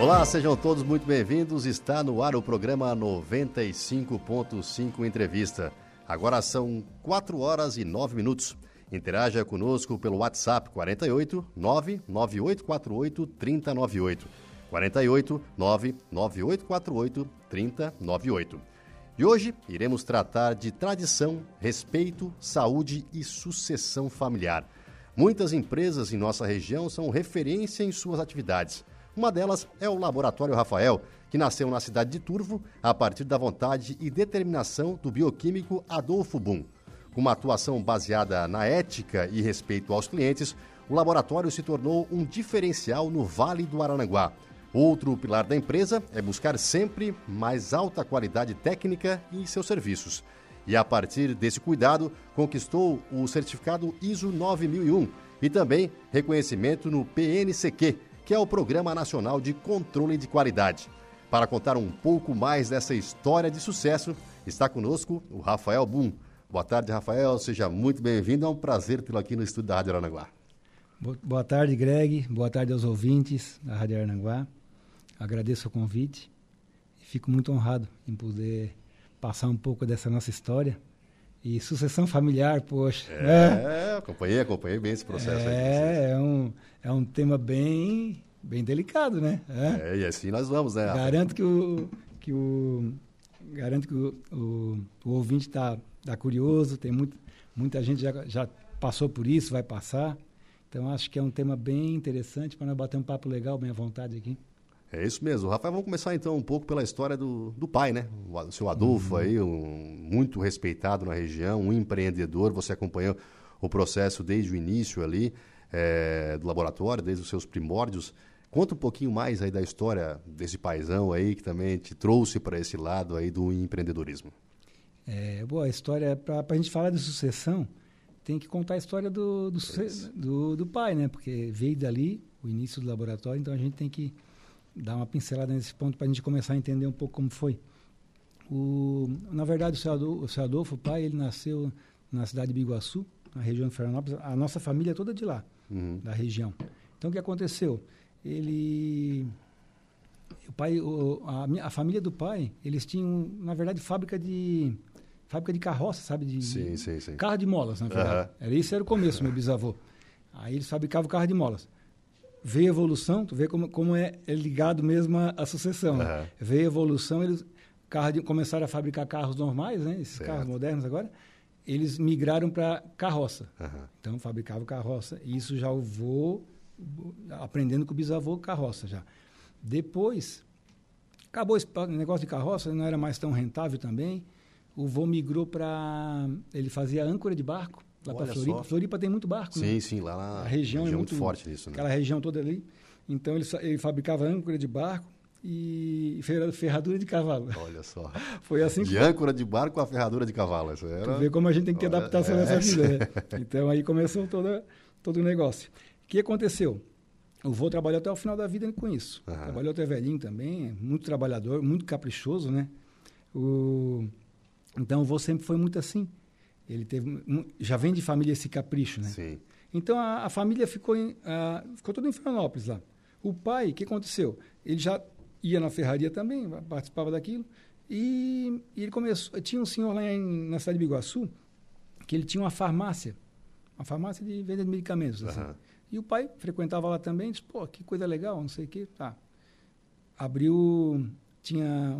Olá, sejam todos muito bem-vindos. Está no ar o programa 95.5 Entrevista. Agora são 4 horas e 9 minutos. Interaja conosco pelo WhatsApp 48 99848 3098. 48 99848 3098. E hoje iremos tratar de tradição, respeito, saúde e sucessão familiar. Muitas empresas em nossa região são referência em suas atividades. Uma delas é o Laboratório Rafael, que nasceu na cidade de Turvo a partir da vontade e determinação do bioquímico Adolfo Boom. Com uma atuação baseada na ética e respeito aos clientes, o laboratório se tornou um diferencial no Vale do Arananguá. Outro pilar da empresa é buscar sempre mais alta qualidade técnica em seus serviços. E a partir desse cuidado, conquistou o certificado ISO 9001 e também reconhecimento no PNCQ, que é o Programa Nacional de Controle de Qualidade. Para contar um pouco mais dessa história de sucesso, está conosco o Rafael Boom. Boa tarde, Rafael. Seja muito bem-vindo. É um prazer tê-lo aqui no estúdio da Rádio Aranaguá. Boa tarde, Greg. Boa tarde aos ouvintes da Rádio Aranaguá. Agradeço o convite e fico muito honrado em poder passar um pouco dessa nossa história. E sucessão familiar, poxa. É, né? acompanhei, acompanhei bem esse processo é, aí. É um, é um tema bem, bem delicado, né? É, é e assim nós vamos, né? Garanto que o, que o, garanto que o, o, o ouvinte está tá curioso, tem muito, muita gente já, já passou por isso, vai passar. Então acho que é um tema bem interessante para nós bater um papo legal, bem à vontade aqui. É isso mesmo. Rafael, vamos começar então um pouco pela história do, do pai, né? O seu Adolfo uhum. aí, um, muito respeitado na região, um empreendedor. Você acompanhou o processo desde o início ali é, do laboratório, desde os seus primórdios. Conta um pouquinho mais aí da história desse paizão aí que também te trouxe para esse lado aí do empreendedorismo. É, boa, a história, para a gente falar de sucessão, tem que contar a história do, do, do, do pai, né? Porque veio dali o início do laboratório, então a gente tem que dar uma pincelada nesse ponto para a gente começar a entender um pouco como foi. O, na verdade, o seu, Adolfo, o seu Adolfo, o pai, ele nasceu na cidade de Biguaçu, na região de Florianópolis. A nossa família é toda de lá, uhum. da região. Então, o que aconteceu? Ele... O pai, o, a, a, família do pai, eles tinham, na verdade, fábrica de fábrica de carroça, sabe? De, sim, sim, sim. Carro de molas, na verdade. Uhum. Era, esse era o começo, meu bisavô. Aí eles fabricavam carro de molas a evolução, tu vê como, como é, é ligado mesmo à, sucessão. Uhum. Né? Veio a evolução, eles carro de, começaram a fabricar carros normais, né? esses certo. carros modernos agora, eles migraram para carroça. Uhum. Então, fabricavam carroça. E isso já o vô, aprendendo com o bisavô, carroça já. Depois, acabou esse negócio de carroça, não era mais tão rentável também. O vô migrou para... Ele fazia âncora de barco lá para Floripa. Só. Floripa tem muito barco, sim, né? Sim, lá na a região, é região é muito, forte nisso, né? Aquela região toda ali. Então ele, ele fabricava âncora de barco e ferradura de cavalo. Olha só. Foi assim de que... âncora de barco a ferradura de cavalo. Isso era... Tu vê como a gente tem que ter Olha, adaptação é... nessa vida, né? Então aí começou todo, todo o negócio. O que aconteceu? O vô trabalhou até o final da vida com isso. Uhum. Trabalhou até velhinho também, muito trabalhador, muito caprichoso, né? O... Então o vô sempre foi muito assim. Ele teve já vem de família esse capricho, né? Sim. Então a, a família ficou em, a, ficou toda em Florianópolis lá. O pai, o que aconteceu? Ele já ia na ferraria também, participava daquilo. E, e ele começou. Tinha um senhor lá em, na cidade de Biguaçu que ele tinha uma farmácia, uma farmácia de venda de medicamentos. Assim. Uhum. E o pai frequentava lá também, disse, pô, que coisa legal, não sei o quê. Tá. Abriu, tinha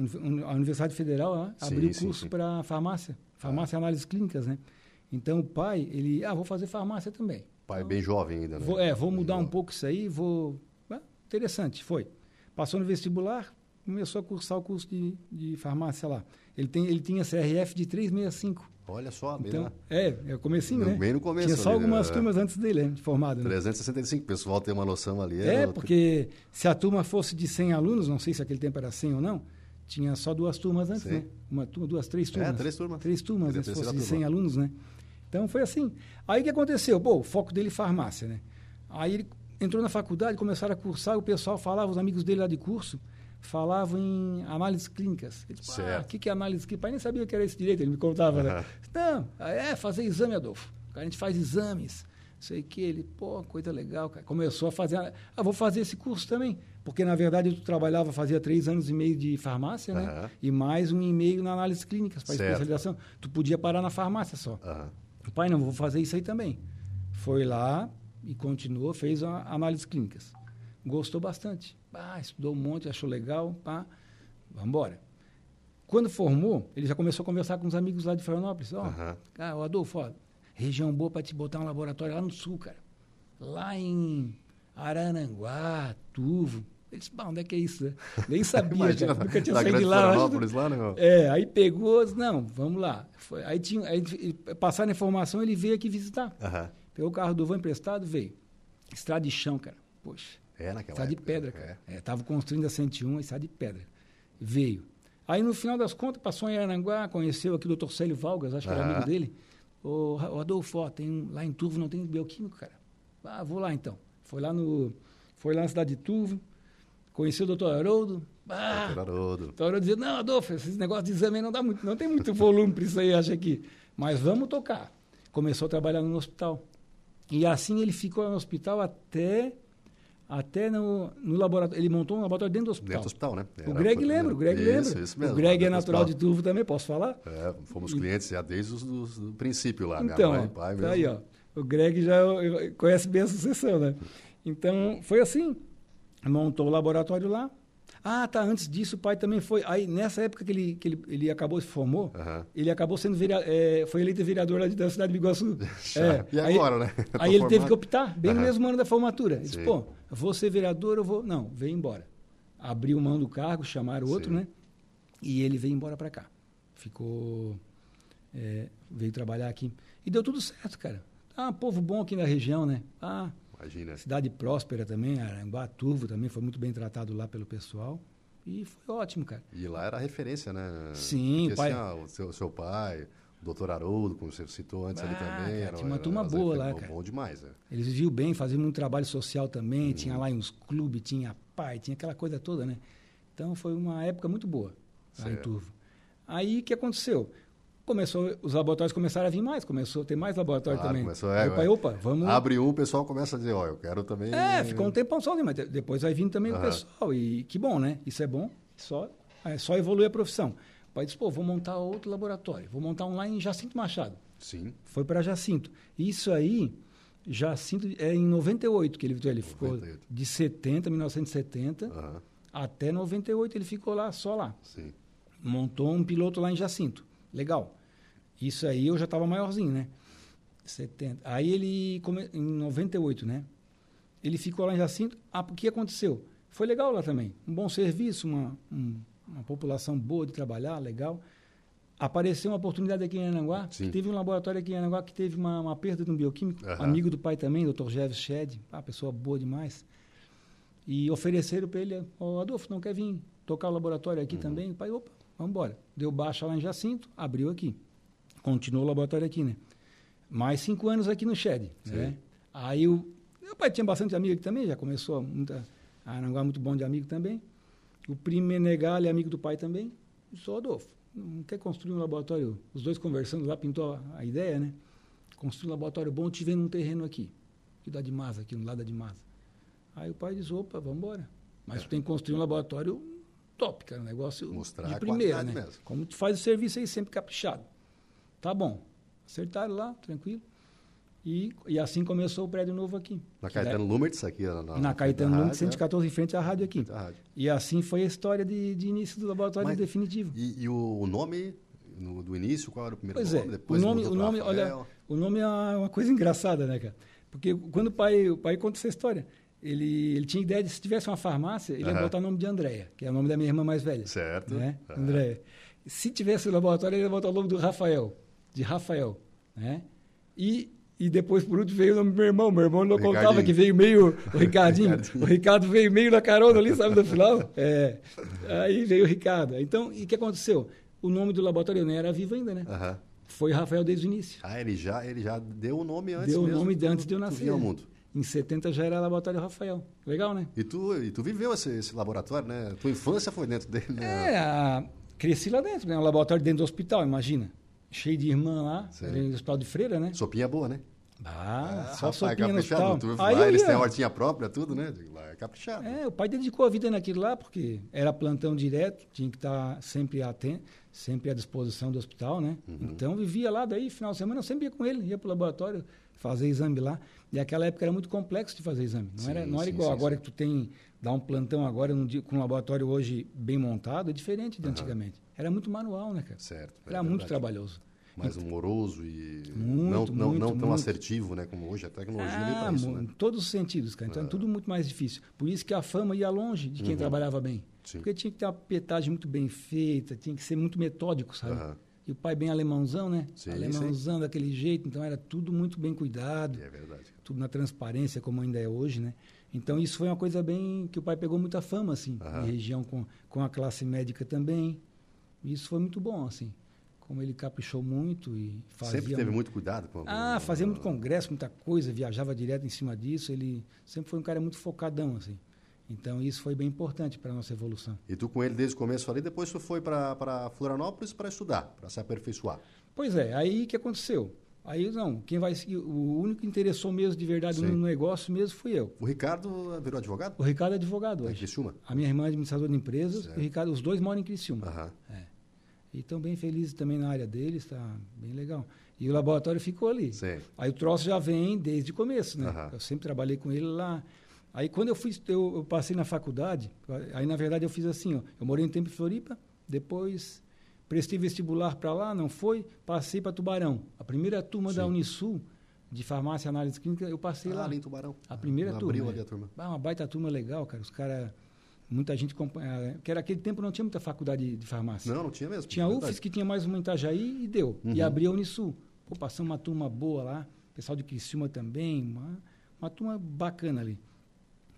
a Universidade Federal lá, sim, abriu curso para farmácia. Farmácia e análises clínicas, né? Então o pai, ele, ah, vou fazer farmácia também. Pai bem jovem ainda, né? Vou, é, vou mudar um pouco isso aí, vou... Ah, interessante, foi. Passou no vestibular, começou a cursar o curso de, de farmácia lá. Ele, tem, ele tinha CRF de 365. Olha só, bem então, É, é o comecinho, no, né? Bem no começo. Tinha só ali, algumas né? turmas antes dele, né, de formado. Né? 365, o pessoal tem uma noção ali. É, é porque se a turma fosse de 100 alunos, não sei se aquele tempo era 100 ou não, tinha só duas turmas antes, Sim. né? Uma turma, duas, três é, turmas. É, três turmas. Três turmas, né? se fosse de 100 alunos, né? Então foi assim. Aí o que aconteceu? Pô, o foco dele é farmácia, né? Aí ele entrou na faculdade, começaram a cursar, e o pessoal falava, os amigos dele lá de curso, falavam em análises clínicas. Ele disse, ah, o que, que é análise clínica? Pai nem sabia que era esse direito, ele me contava, uhum. né? Não, é fazer exame, Adolfo. A gente faz exames sei que ele, pô, coisa legal, cara. Começou a fazer, ah, vou fazer esse curso também, porque na verdade tu trabalhava, fazia três anos e meio de farmácia, né? Uhum. E mais um e meio na análise clínica para especialização. Tu podia parar na farmácia só. Uhum. Pai, não, vou fazer isso aí também. Foi lá e continuou, fez a análise clínicas. Gostou bastante. Ah, estudou um monte, achou legal, pá, vamos embora. Quando formou, ele já começou a conversar com os amigos lá de Florianópolis. Ó, oh, uhum. ah, o Adolfo, ó, região boa para te botar um laboratório lá no sul, cara. Lá em Arananguá, Tuvo. Ele disse, onde é que é isso? Né? Nem sabia, Imagina, cara, nunca tinha saído de lá. lá né, É, aí pegou, não, vamos lá. Foi, aí, tinha, aí passaram a informação, ele veio aqui visitar. Uhum. Pegou o carro do van emprestado, veio. Estrada de chão, cara. Poxa. É, naquela Estrada época, de pedra, cara. É. É, tava construindo a 101, estrada de pedra. Veio. Aí, no final das contas, passou em Arananguá, conheceu aqui o doutor Célio Valgas, acho que era amigo dele. Ô, Adolfo, ó, tem, lá em Turvo não tem bioquímico, cara. Ah, vou lá então. Foi lá, no, foi lá na cidade de Turvo, conheceu o doutor Haroldo. Ah, doutor Haroldo. Doutor Haroldo dizia, não, Adolfo, esses negócios de exame não dá muito, não tem muito volume para isso aí, acho aqui. Mas vamos tocar. Começou a trabalhar no hospital. E assim ele ficou no hospital até até no, no laboratório. Ele montou um laboratório dentro do hospital. Dentro do hospital, né? Era, o Greg lembra, o Greg isso, lembra. Isso mesmo. O Greg é natural de Turvo também, posso falar? É, fomos clientes já desde o princípio lá, então, minha mãe, pai mesmo. Tá aí, ó. O Greg já conhece bem a sucessão, né? Então, foi assim. Montou o laboratório lá. Ah, tá. Antes disso, o pai também foi. Aí, nessa época que ele, que ele, ele acabou se formou, uhum. ele acabou sendo vereador, é, foi eleito vereador lá de, da cidade de Biguaçu. é, e agora, aí, né? aí ele formado. teve que optar, bem uhum. no mesmo ano da formatura. Ele disse, pô, vou ser vereador, eu vou. Não, vem embora. Abriu mão do cargo, chamaram outro, Sim. né? E ele veio embora para cá. Ficou. É, veio trabalhar aqui. E deu tudo certo, cara. Ah, povo bom aqui na região, né? Ah, Imagina. Cidade próspera também, Aranguá, Turvo também foi muito bem tratado lá pelo pessoal. E foi ótimo, cara. E lá era referência, né? Sim, Porque, pai... assim, ah, o seu, seu pai, o doutor Haroldo, como você citou antes ah, ali também. Cara, tinha uma turma boa lá, cara. Bom demais, né? Eles viviam bem, faziam muito trabalho social também, hum. tinha lá uns clubes, tinha pai, tinha aquela coisa toda, né? Então foi uma época muito boa lá certo. em Turvo. Aí o que aconteceu? Começou, os laboratórios começaram a vir mais, começou a ter mais laboratório também. Começou, é, pai, opa, vamos... Abre um, o pessoal começa a dizer, ó, eu quero também... É, ficou um tempão só, mas depois vai vindo também uhum. o pessoal, e que bom, né? Isso é bom, só, é só evoluir a profissão. O pai disse, pô, vou montar outro laboratório, vou montar um lá em Jacinto Machado. Sim. Foi para Jacinto. Isso aí, Jacinto, é em 98 que ele, ele ficou, 98. de 70, 1970, uhum. até 98 ele ficou lá, só lá. Sim. Montou um piloto lá em Jacinto. Legal. Isso aí eu já estava maiorzinho, né? 70. Aí ele, em 98, né? Ele ficou lá em Jacinto. Ah, o que aconteceu? Foi legal lá também. Um bom serviço, uma, um, uma população boa de trabalhar, legal. Apareceu uma oportunidade aqui em Ananguá. Teve um laboratório aqui em Ananguá que teve uma, uma perda de um bioquímico. Uhum. Amigo do pai também, Dr. Jeves Shed. Ah, pessoa boa demais. E ofereceram para ele, oh, Adolfo, não quer vir tocar o laboratório aqui uhum. também? O pai, opa, vamos embora. Deu baixa lá em Jacinto, abriu aqui continuou o laboratório aqui, né? Mais cinco anos aqui no Shed, né? Aí o meu pai tinha bastante amigo aqui também, já começou muita Aranguá muito bom de amigo também. O primo Menegali, amigo do pai também. E sou Adolfo. Não quer construir um laboratório? Os dois conversando lá, pintou a, a ideia, né? Construir um laboratório bom, te vendo um terreno aqui. Que dá de Masa, aqui no lado da de Masa. Aí o pai diz, opa, vamos embora. Mas é. tu tem que construir um laboratório top, cara. Um negócio Mostrar de primeira, né? Mesmo. Como tu faz o serviço aí sempre caprichado. Tá bom. Acertaram lá, tranquilo. E, e assim começou o prédio novo aqui. Na Caetano é, Lumertz, aqui? Na, na, na Caetano Lumertz, 114, é. em frente à rádio aqui. Rádio. E assim foi a história de, de início do laboratório Mas, definitivo. E, e o, nome no, do início, qual era o primeiro pois nome? É, Depois o nome, o nome olha, o nome é uma coisa engraçada, né, cara? Porque quando o pai, o pai conta essa história, ele, ele tinha ideia de se tivesse uma farmácia, ele uhum. ia botar o nome de Andréia, que é o nome da minha irmã mais velha. Certo. Né? Uhum. Andréia. Se tivesse o laboratório, ele ia botar o nome do Rafael de Rafael, né? E E depois, por último, veio o nome do meu irmão. Meu irmão não contava que veio meio. O Ricardinho. o Ricardo veio meio na carona ali, sabe, no final? É. Aí veio o Ricardo. Então, e o que aconteceu? O nome do laboratório nem era vivo ainda, né? Uhum. Foi Rafael desde o início. Ah, ele já, ele já deu o nome antes Deu o nome antes de eu nascer. ao mundo. Em 70 já era Laboratório Rafael. Legal, né? E tu, e tu viveu esse, esse laboratório, né? Tua infância foi dentro dele, né? É, a... cresci lá dentro, né? Um laboratório dentro do hospital, imagina. Cheio de irmã lá, no hospital de freira, né? Sopinha boa, né? Ah, só sopinha no hospital. Tu, Aí lá, eles têm hortinha própria, tudo, né? Lá é caprichado. É, o pai dedicou a vida naquilo lá, porque era plantão direto, tinha que estar sempre atento, sempre à disposição do hospital, né? Uhum. Então vivia lá, daí final de semana eu sempre ia com ele, ia para o laboratório fazer exame lá. E aquela época era muito complexo de fazer exame. Não sim, era, não era sim, igual sim, agora que tu tem, dá um plantão agora dia, com um laboratório hoje bem montado, é diferente de uhum. antigamente. Era muito manual, né, cara? Certo. É era muito trabalhoso mais humoroso e muito, não, muito, não, não tão assertivo, né? Como hoje a tecnologia ah, para isso, né? Em todos os sentidos, cara. Então é. é tudo muito mais difícil. Por isso que a fama ia longe de quem uhum. trabalhava bem. Sim. Porque tinha que ter uma petagem muito bem feita, tinha que ser muito metódico, sabe? Uhum. E o pai bem alemãozão, né? Sim, alemãozão sim. daquele jeito, então era tudo muito bem cuidado. É verdade. Tudo na transparência, como ainda é hoje, né? Então isso foi uma coisa bem que o pai pegou muita fama, assim, uhum. em região com, com a classe médica também. Isso foi muito bom, assim como ele caprichou muito e fazia... Sempre teve muito cuidado com... Ah, fazia muito congresso, muita coisa, viajava direto em cima disso, ele sempre foi um cara muito focadão, assim. Então, isso foi bem importante para a nossa evolução. E tu com ele desde o começo ali, depois tu foi para Florianópolis para estudar, para se aperfeiçoar. Pois é, aí que aconteceu? Aí, não, quem vai o único que interessou mesmo de verdade Sim. no negócio mesmo fui eu. O Ricardo virou advogado? O Ricardo é advogado hoje. Em Criciúma? A minha irmã é administradora de empresas, certo. o Ricardo, os dois moram em Criciúma. Aham. É. E estão bem felizes também na área deles, está bem legal. E o laboratório ficou ali. Sim. Aí o troço já vem desde o começo, né? Eu sempre trabalhei com ele lá. Aí quando eu fui, eu, eu, passei na faculdade, aí na verdade eu fiz assim, ó, eu morei um tempo em Floripa, depois prestei vestibular para lá, não foi, passei para Tubarão. A primeira turma Sim. da Unisul de farmácia e análise clínica, eu passei ah, lá. ali em Tubarão. A primeira turma. Abriu ali a turma. Ah, uma baita turma legal, cara. Os caras Muita gente acompanhava. Que era aquele tempo não tinha muita faculdade de farmácia. Não, não tinha mesmo. Tinha a UFES que tinha mais uma em Itajaí e deu. Uhum. E abria a Unisul. Pô, passamos uma turma boa lá. Pessoal de Criciúma também. Uma, uma turma bacana ali.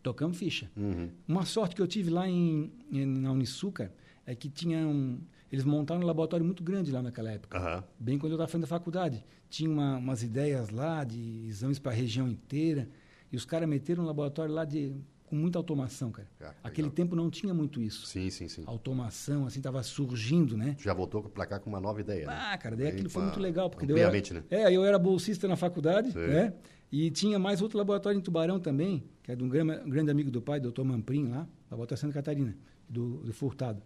Tocamos ficha. Uhum. Uma sorte que eu tive lá em, em na Unisul, cara, é que tinha um, eles montaram um laboratório muito grande lá naquela época. Uhum. Bem quando eu estava fazendo a faculdade. Tinha uma, umas ideias lá de exames para a região inteira. E os caras meteram um laboratório lá de com muita automação, cara. Ah, Aquele tempo não tinha muito isso. Sim, sim, sim. Automação, assim, estava surgindo, né? Já voltou para cá com uma nova ideia. Né? Ah, cara, daí aquilo foi muito legal. Porque eu né? É, eu era bolsista na faculdade, Sim. né? E tinha mais outro laboratório em Tubarão também, que é de um grande, grande amigo do pai, doutor Mamprim, lá, da Volta Santa Catarina, do, do Furtado.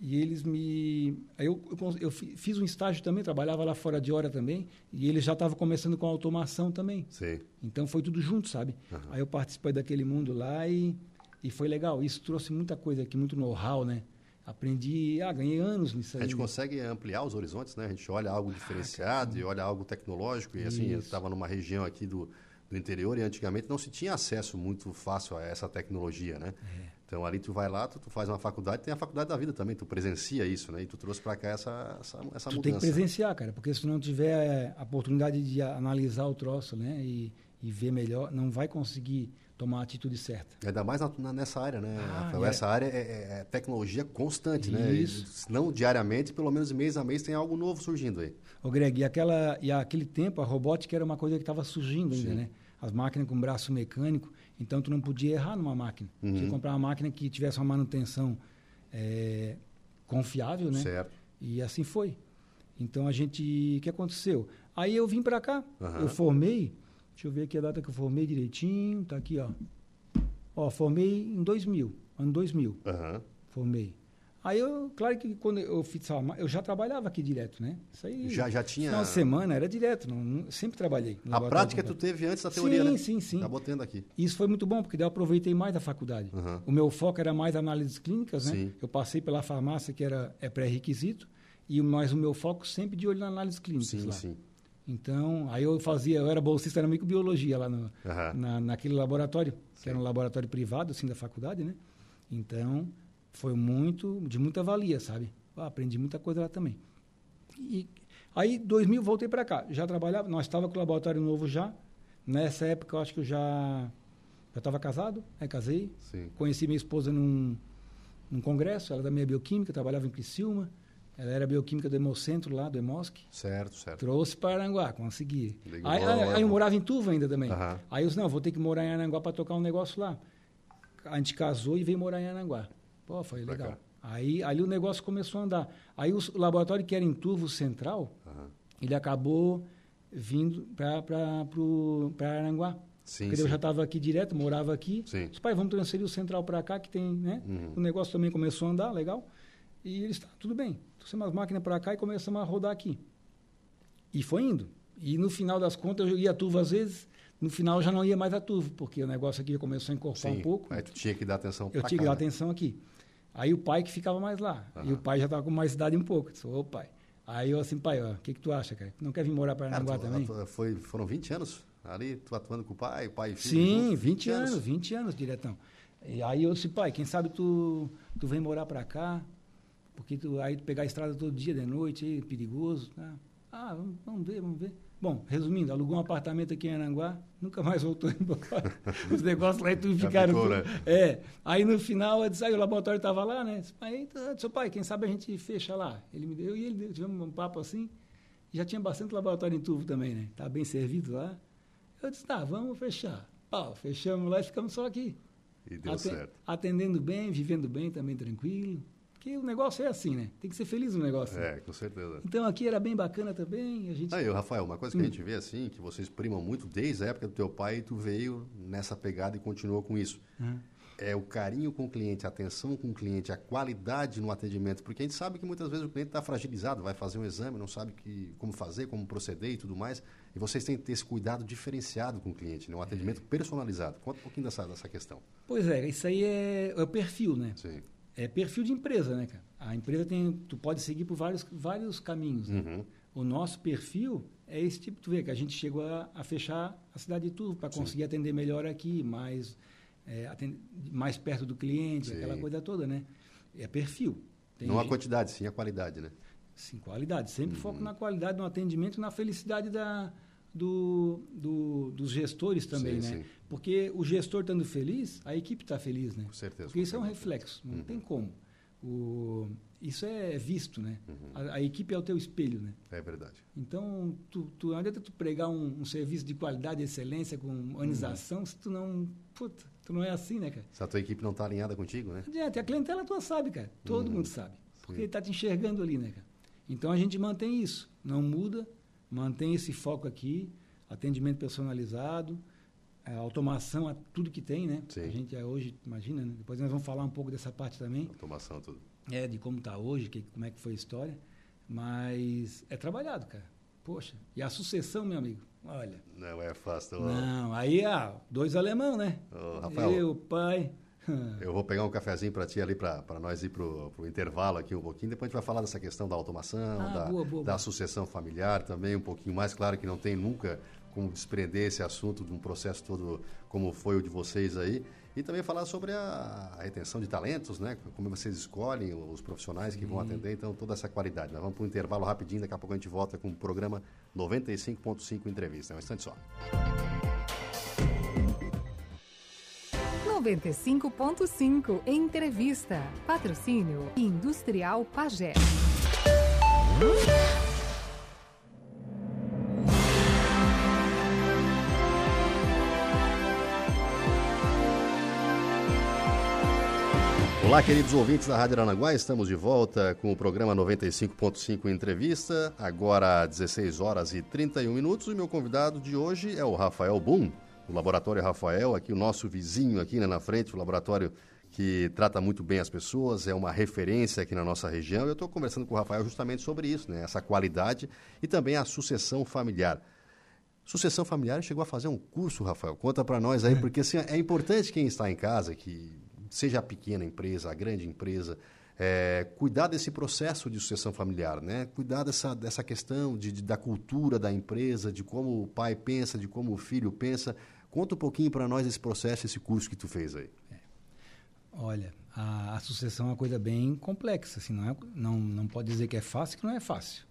E eles me. Aí eu, eu, eu, fiz um estágio também, trabalhava lá fora de hora também, e eles já estavam começando com automação também. Sim. Então foi tudo junto, sabe? Uhum. Aí eu participei daquele mundo lá e, e foi legal. Isso trouxe muita coisa aqui, muito know-how, né? Aprendi, ah, ganhei anos nisso aí. A gente consegue ampliar os horizontes, né? A gente olha algo diferenciado ah, e olha algo tecnológico. E assim, eu estava numa região aqui do, do interior e antigamente não se tinha acesso muito fácil a essa tecnologia, né? É. Então ali tu vai lá, tu, tu, faz uma faculdade, tem a faculdade da vida também, tu presencia isso, né? E tu trouxe para cá essa, essa, essa tu mudança. tem que presenciar, cara, porque se não tiver a oportunidade de analisar o troço, né? E, e ver melhor, não vai conseguir tomar a atitude certa. Ainda mais na, na, nessa área, né, ah? É. Essa área é, é, é tecnologia constante, isso. né? Isso. Não diariamente, pelo menos mês a mês tem algo novo surgindo aí. Ô Greg, e, aquela, e aquele tempo a robótica era uma coisa que estava surgindo ainda, Sim. né? As máquinas com braço mecânico, então tu não podia errar numa máquina. Uhum. Você comprar uma máquina que tivesse uma manutenção é, confiável, né? Certo. E assim foi. Então a gente, o que aconteceu? Aí eu vim para cá, uhum. eu formei, deixa eu ver aqui a data que eu formei direitinho, tá aqui, ó. Ó, formei em 2000, ano 2000. Uhum. Formei. Aí eu, claro que quando eu fiz eu já trabalhava aqui direto, né? Isso aí. Já, já tinha. Final de semana era direto, não, não, sempre trabalhei. A prática tu teve antes da teoria, sim, né? Sim, sim, Acabou tendo aqui. Isso foi muito bom, porque daí eu aproveitei mais da faculdade. Uhum. O meu foco era mais análises clínicas, né? Sim. Eu passei pela farmácia, que era é pré-requisito, e mais o meu foco sempre de olho na análise clínica. Sim, lá. sim. Então, aí eu fazia, eu era bolsista na microbiologia lá no, uhum. na, naquele laboratório, que era um laboratório privado, assim, da faculdade, né? Então, foi muito, de muita valia, sabe? Ah, aprendi muita coisa lá também. E Aí, 2000, voltei para cá. Já trabalhava, nós estava com o laboratório novo já. Nessa época, eu acho que eu já já estava casado, aí casei. Sim. Conheci minha esposa num, num congresso, ela é da minha bioquímica, trabalhava em Criciúma. Ela era bioquímica do Hemocentro lá, do Hemosc. Certo, certo. Trouxe para Aranguá, consegui. Legal. Aí, aí, aí eu morava em Tuva ainda também. Aham. Aí eu disse, não, vou ter que morar em Aranguá para tocar um negócio lá. A gente casou e veio morar em Aranguá. Pô, foi legal. Bacana. Aí ali o negócio começou a andar. Aí o, laboratório que era em Turvo Central, Aham. ele acabou vindo para Aranguá. Sim, Porque sim. eu já estava aqui direto, morava aqui. Sim. Disse, pai, vamos transferir o Central para cá, que tem, né? Uhum. O negócio também começou a andar, legal. E eles, tá, tudo bem. Trouxemos as máquinas para cá e começamos a rodar aqui. E foi indo. E no final das contas, eu ia a Turvo às vezes, no final já não ia mais a Turvo, porque o negócio aqui já começou a encorpar um pouco. Aí tu tinha que dar atenção Eu tinha que dar né? atenção aqui. Aí o pai que ficava mais lá. E Aham. o pai já estava com mais idade um pouco. Disse, ô pai. Aí eu assim, pai, o que, que tu acha, cara? Não quer vir morar para tu- também? tu- foi, foram 20 anos ali, tu atuando com o pai, pai e filho Sim, junto, 20 anos, 20 anos, diretão. E aí eu disse, pai, quem sabe tu, tu vem morar para cá, porque tu, aí tu pegar a estrada todo dia de noite, aí, perigoso. Tá? Ah, vamos, vamos ver, vamos ver. Bom, resumindo, alugou um apartamento aqui em Aranguá, nunca mais voltou embora. Os negócios lá e tudo ficaram. ficou, né? É. Aí no final, eu disse, aí o laboratório estava lá, né? Aí, seu pai, quem sabe a gente fecha lá. Ele me deu, e ele deu, tivemos um papo assim. Já tinha bastante laboratório em Turvo também, né? Tá bem servido lá. Eu disse, tá, vamos fechar. Pau, fechamos lá e ficamos só aqui. E deu Aten- certo. Atendendo bem, vivendo bem também, tranquilo. Porque o negócio é assim, né? Tem que ser feliz no negócio. É, com certeza. Então aqui era bem bacana também. A gente... Aí, Rafael, uma coisa que Hum. a gente vê assim, que vocês primam muito desde a época do teu pai e tu veio nessa pegada e continuou com isso. É o carinho com o cliente, a atenção com o cliente, a qualidade no atendimento, porque a gente sabe que muitas vezes o cliente está fragilizado, vai fazer um exame, não sabe que, como fazer, como proceder e tudo mais, e vocês têm que ter esse cuidado diferenciado com o cliente, né? um atendimento personalizado. Conta um pouquinho dessa, dessa questão. Pois é, isso aí é, é o perfil, né? Sim. É perfil de empresa, né, cara? A empresa tem, tu pode seguir por vários, vários caminhos. né? Uhum. O nosso perfil é esse tipo, tu vê que a gente chegou a, a fechar a cidade de Turvo para Sim. conseguir atender melhor aqui, mais, é, mais perto do cliente, Sim. aquela coisa toda, né? É perfil. Tem não a gente- quantidade, sim a qualidade, né? Sim, qualidade. Sempre foco Uhum. na qualidade no atendimento e na felicidade da, do, do- dos gestores também, Sim, né? sim. Porque o gestor estando feliz, a equipe está feliz, né? Com certeza. Porque isso é um reflexo, não Uhum. tem como. O, isso é visto, né? Uhum. A, a equipe é o teu espelho, né? É verdade. Então, tu, tu, não adianta tu pregar um, um serviço de qualidade excelência com humanização Uhum. se tu não... Puta, tu não é assim, né, cara? Se a tua equipe não está alinhada contigo, né? Não adianta, a clientela tua sabe, cara. Todo Uhum. mundo sabe. Porque Sim. ele está te enxergando ali, né, cara? Então a gente mantém isso. Não muda, mantém esse foco aqui, atendimento personalizado, a automação, a tudo que tem, né? Sim. A gente é hoje, imagina, né? Depois nós vamos falar um pouco dessa parte também, Automação, tudo. é, de como está hoje, que, como é que foi a história. Mas é trabalhado, cara. Poxa, e a sucessão, meu amigo, olha. Não é fácil. Ô, Não, aí, ah, dois alemão, né? ô, Rafael, Eu, pai. Eu vou pegar um cafezinho para ti ali, para nós ir para o intervalo aqui um pouquinho. Depois a gente vai falar dessa questão da automação, Ah, da, boa, boa, da boa. sucessão familiar também, um pouquinho mais. Claro que não tem nunca como desprender esse assunto de um processo todo como foi o de vocês aí. E também falar sobre a, a retenção de talentos, né? Como vocês escolhem os profissionais que vão atender, então toda essa qualidade. Nós vamos para um intervalo rapidinho, daqui a pouco a gente volta com o programa 95.5 Entrevista. É um instante só. 95.5 Entrevista. Patrocínio Industrial Pagé. Olá, queridos ouvintes da Rádio Aranaguá, estamos de volta com o programa 95.5 Entrevista, agora 16 horas e 31 minutos. E meu convidado de hoje é o Rafael Boom, do Laboratório Rafael, aqui o nosso vizinho aqui né, na frente, o laboratório que trata muito bem as pessoas, é uma referência aqui na nossa região. Eu estou conversando com o Rafael justamente sobre isso, né, essa qualidade e também a sucessão familiar. Sucessão familiar chegou a fazer um curso, Rafael. Conta para nós aí, porque assim, é importante quem está em casa, que seja a pequena empresa, a grande empresa, é, cuidar desse processo de sucessão familiar, né? Cuidar dessa, dessa questão de, de- da cultura da empresa, de como o pai pensa, de como o filho pensa. Conta um pouquinho para nós esse processo, esse curso que tu fez aí. Olha, a, a sucessão é uma coisa bem complexa, assim, não, é, não, não pode dizer que é fácil, que não é fácil.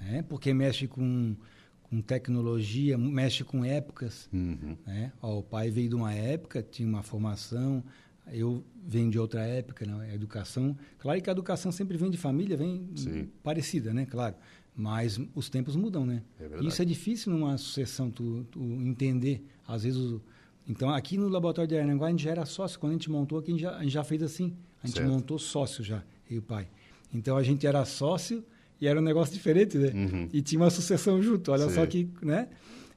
né? porque mexe com, com tecnologia, mexe com épocas. Uhum. Né? Ó, o pai veio de uma época, tinha uma formação, eu venho de outra época, né? a educação. Claro que a educação sempre vem de família, vem Sim. parecida, né? Claro. Mas os tempos mudam, né? É. Isso é difícil numa sucessão, tu, tu entender. Às vezes, o- então aqui no laboratório de Aranguá a gente já era sócio. Quando a gente montou aqui, a gente já, a gente já fez assim. A gente Certo. montou sócio já, eu e o pai. Então a gente era sócio e era um negócio diferente, né? Uhum. E tinha uma sucessão junto. Olha Sim. só que, né?